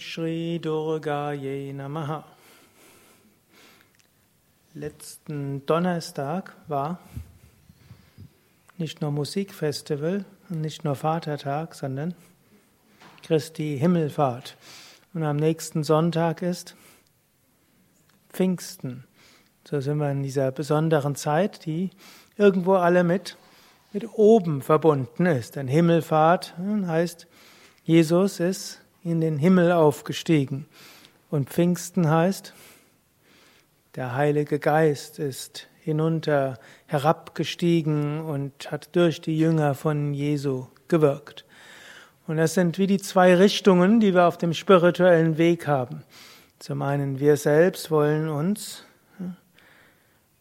Shri Durgaye Namaha. Letzten Donnerstag war nicht nur Musikfestival und nicht nur Vatertag, sondern Christi Himmelfahrt. Und am nächsten Sonntag ist Pfingsten. So sind wir in dieser besonderen Zeit, die irgendwo alle mit, mit oben verbunden ist. Denn Himmelfahrt hm, heißt, Jesus ist in den Himmel aufgestiegen. Und Pfingsten heißt, der Heilige Geist ist hinunter herabgestiegen und hat durch die Jünger von Jesu gewirkt. Und das sind wie die zwei Richtungen, die wir auf dem spirituellen Weg haben. Zum einen, wir selbst wollen uns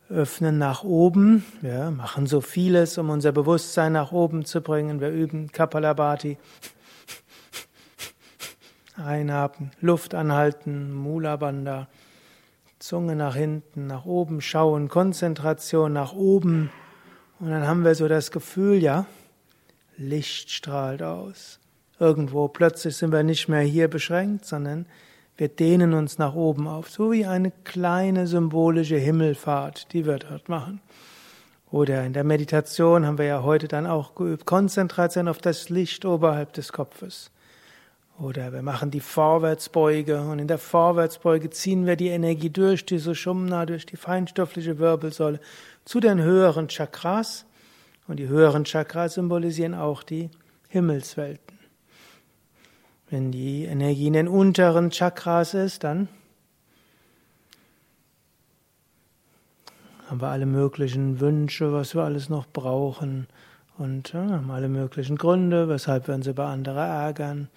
öffnen nach oben. Wir machen so vieles, um unser Bewusstsein nach oben zu bringen. Wir üben Kapalabhati. Einatmen, Luft anhalten, Mula Bandha, Zunge nach hinten, nach oben schauen, Konzentration nach oben. Und dann haben wir so das Gefühl, ja, Licht strahlt aus. Irgendwo plötzlich sind wir nicht mehr hier beschränkt, sondern wir dehnen uns nach oben auf, so wie eine kleine symbolische Himmelfahrt, die wir dort machen. Oder in der Meditation haben wir ja heute dann auch geübt, Konzentration auf das Licht oberhalb des Kopfes. Oder wir machen die Vorwärtsbeuge und in der Vorwärtsbeuge ziehen wir die Energie durch die Sushumna, durch die feinstoffliche Wirbelsäule zu den höheren Chakras. Und die höheren Chakras symbolisieren auch die Himmelswelten. Wenn die Energie in den unteren Chakras ist, dann haben wir alle möglichen Wünsche, was wir alles noch brauchen und ja, haben alle möglichen Gründe, weshalb wir uns über andere ärgern.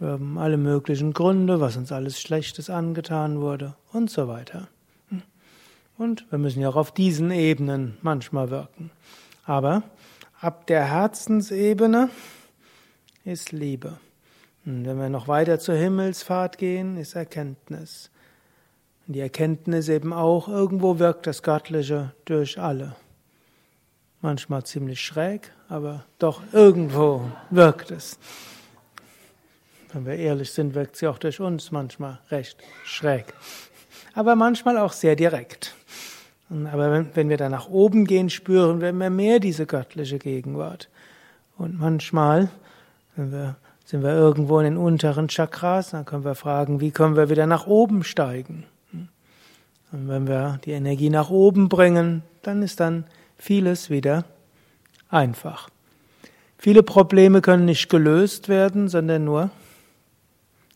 Wir haben alle möglichen Gründe, was uns alles Schlechtes angetan wurde und so weiter. Und wir müssen ja auch auf diesen Ebenen manchmal wirken. Aber ab der Herzensebene ist Liebe. Und wenn wir noch weiter zur Himmelsfahrt gehen, ist Erkenntnis. Und die Erkenntnis eben auch, irgendwo wirkt das Göttliche durch alle. Manchmal ziemlich schräg, aber doch irgendwo wirkt es. Wenn wir ehrlich sind, wirkt sie auch durch uns manchmal recht schräg. Aber manchmal auch sehr direkt. Aber wenn, wir da nach oben gehen, spüren wir mehr, mehr diese göttliche Gegenwart. Und manchmal, wenn wir, sind wir irgendwo in den unteren Chakras, dann können wir fragen, wie können wir wieder nach oben steigen? Und wenn wir die Energie nach oben bringen, dann ist dann vieles wieder einfach. Viele Probleme können nicht gelöst werden, sondern nur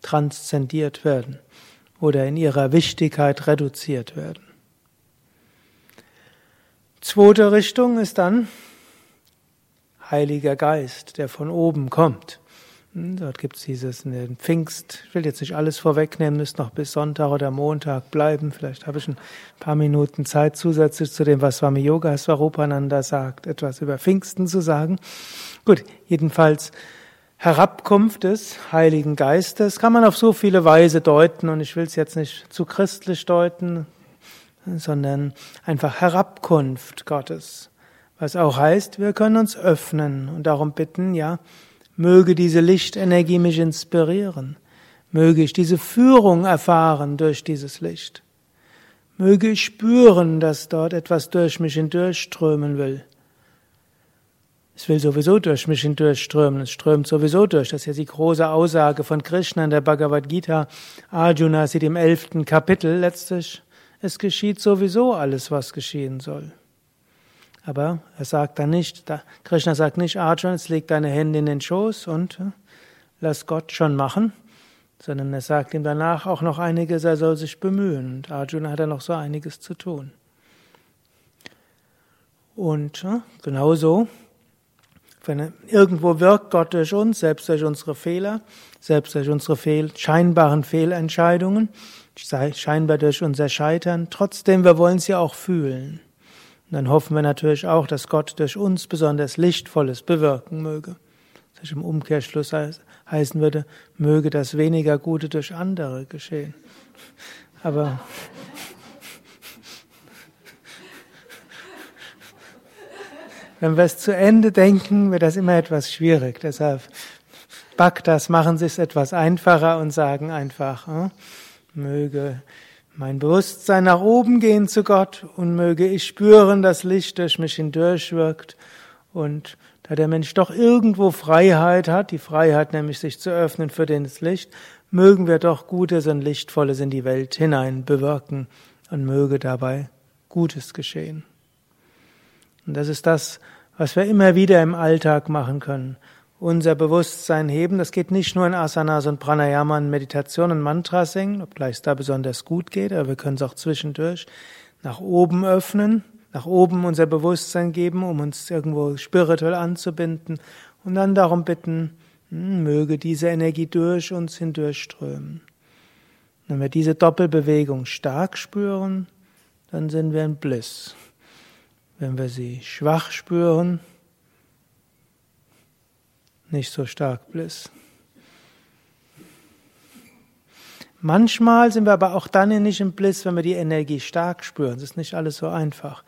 transzendiert werden oder in ihrer Wichtigkeit reduziert werden. Zweite Richtung ist dann Heiliger Geist, der von oben kommt. Hm, dort gibt es dieses in den Pfingst. Ich will jetzt nicht alles vorwegnehmen, müsst noch bis Sonntag oder Montag bleiben. Vielleicht habe ich ein paar Minuten Zeit zusätzlich zu dem, was Swami Yoga Swarupananda sagt, etwas über Pfingsten zu sagen. Gut, jedenfalls Herabkunft des Heiligen Geistes kann man auf so viele Weise deuten und ich will es jetzt nicht zu christlich deuten, sondern einfach Herabkunft Gottes. Was auch heißt, wir können uns öffnen und darum bitten, ja, möge diese Lichtenergie mich inspirieren, möge ich diese Führung erfahren durch dieses Licht, möge ich spüren, dass dort etwas durch mich hindurchströmen will. Es will sowieso durch mich hindurchströmen, es strömt sowieso durch. Das ist ja die große Aussage von Krishna in der Bhagavad Gita. Arjuna sieht im elften Kapitel letztlich, es geschieht sowieso alles, was geschehen soll. Aber er sagt dann nicht, Krishna sagt nicht, Arjuna, jetzt leg deine Hände in den Schoß und äh, lass Gott schon machen, sondern er sagt ihm danach auch noch einiges, er soll sich bemühen. Und Arjuna hat dann noch so einiges zu tun. Und äh, genauso wenn irgendwo wirkt Gott durch uns, selbst durch unsere Fehler, selbst durch unsere fehl, scheinbaren Fehlentscheidungen, scheinbar durch unser Scheitern. Trotzdem, wir wollen es ja auch fühlen. Und dann hoffen wir natürlich auch, dass Gott durch uns besonders Lichtvolles bewirken möge. Das im Umkehrschluss heißen würde, möge das weniger Gute durch andere geschehen. Aber Wenn wir es zu Ende denken, wird das immer etwas schwierig. Deshalb Bhaktas machen sich etwas einfacher und sagen einfach, hm, möge mein Bewusstsein nach oben gehen zu Gott und möge ich spüren, dass Licht durch mich hindurchwirkt und da der Mensch doch irgendwo Freiheit hat, die Freiheit nämlich sich zu öffnen für das Licht, mögen wir doch Gutes und Lichtvolles in die Welt hinein bewirken und möge dabei Gutes geschehen. Und das ist das, was wir immer wieder im Alltag machen können. Unser Bewusstsein heben, das geht nicht nur in Asanas und Pranayama und Meditation und Mantra singen, obgleich es da besonders gut geht, aber wir können es auch zwischendurch nach oben öffnen, nach oben unser Bewusstsein geben, um uns irgendwo spirituell anzubinden und dann darum bitten, hm, möge diese Energie durch uns hindurchströmen. Wenn wir diese Doppelbewegung stark spüren, dann sind wir in Bliss. Wenn wir sie schwach spüren, nicht so stark Bliss. Manchmal sind wir aber auch dann nicht im Bliss, wenn wir die Energie stark spüren. Das ist nicht alles so einfach.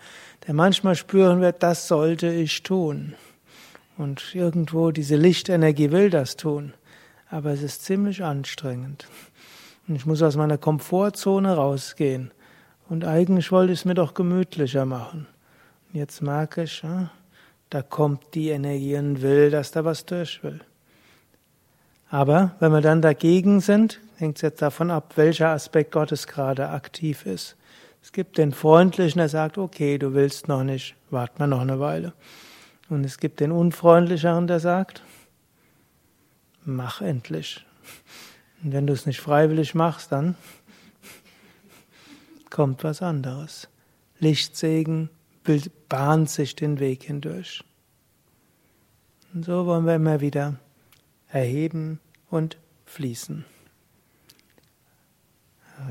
Denn manchmal spüren wir, das sollte ich tun. Und irgendwo diese Lichtenergie will das tun. Aber es ist ziemlich anstrengend. Und ich muss aus meiner Komfortzone rausgehen. Und eigentlich wollte ich es mir doch gemütlicher machen. Jetzt merke ich, da kommt die Energie und will, dass da was durch will. Aber wenn wir dann dagegen sind, hängt es jetzt davon ab, welcher Aspekt Gottes gerade aktiv ist. Es gibt den Freundlichen, der sagt, okay, du willst noch nicht, wart mal noch eine Weile. Und es gibt den Unfreundlicheren, der sagt, mach endlich. Und wenn du es nicht freiwillig machst, dann kommt was anderes. Lichtsegen bahnt sich den Weg hindurch. Und so wollen wir immer wieder erheben und fließen. Ja,